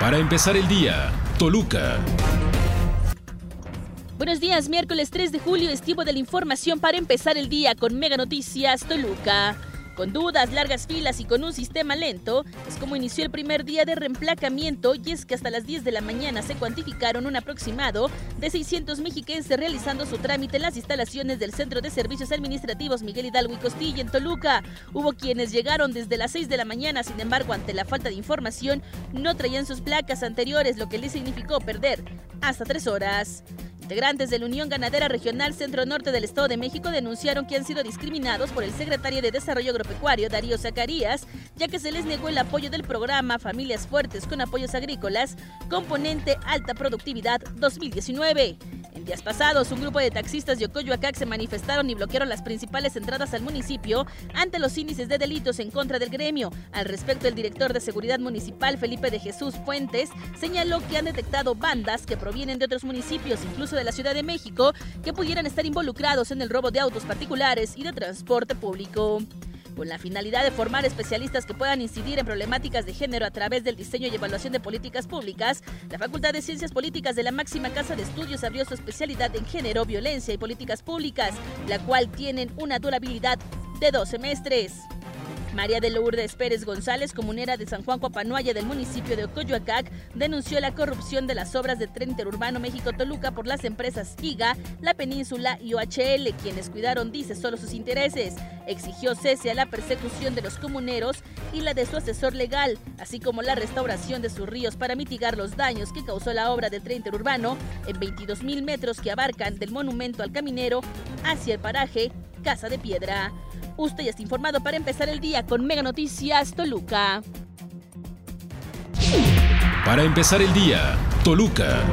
Para empezar el día, Toluca. Buenos días, miércoles 3 de julio, estivo de la información para empezar el día con Mega Noticias Toluca. Con dudas, largas filas y con un sistema lento, es como inició el primer día de reemplacamiento y es que hasta las 10 de la mañana se cuantificaron un aproximado de 600 mexiquenses realizando su trámite en las instalaciones del Centro de Servicios Administrativos Miguel Hidalgo y Costilla en Toluca. Hubo quienes llegaron desde las 6 de la mañana, sin embargo, ante la falta de información, no traían sus placas anteriores, lo que les significó perder hasta tres horas. Integrantes de la Unión Ganadera Regional Centro Norte del Estado de México denunciaron que han sido discriminados por el secretario de Desarrollo Agropecuario, Darío Zacarías, ya que se les negó el apoyo del programa Familias Fuertes con Apoyos Agrícolas, componente Alta Productividad 2019. Días pasados, un grupo de taxistas de Ocoyoacac se manifestaron y bloquearon las principales entradas al municipio ante los índices de delitos en contra del gremio. Al respecto, el director de Seguridad Municipal, Felipe de Jesús Fuentes, señaló que han detectado bandas que provienen de otros municipios, incluso de la Ciudad de México, que pudieran estar involucrados en el robo de autos particulares y de transporte público con la finalidad de formar especialistas que puedan incidir en problemáticas de género a través del diseño y evaluación de políticas públicas, la Facultad de Ciencias Políticas de la máxima casa de estudios abrió su especialidad en género, violencia y políticas públicas, la cual tienen una durabilidad de dos semestres. María de Lourdes Pérez González, comunera de San Juan Copanuaya del municipio de Ocoyoacac, denunció la corrupción de las obras de tren interurbano México-Toluca por las empresas IGA, La Península y OHL, quienes cuidaron, dice, solo sus intereses. Exigió cese a la persecución de los comuneros y la de su asesor legal, así como la restauración de sus ríos para mitigar los daños que causó la obra del tren interurbano en 22 mil metros que abarcan del monumento al caminero hacia el paraje Casa de Piedra. Usted ya está informado para empezar el día con Mega Noticias Toluca. Para empezar el día, Toluca.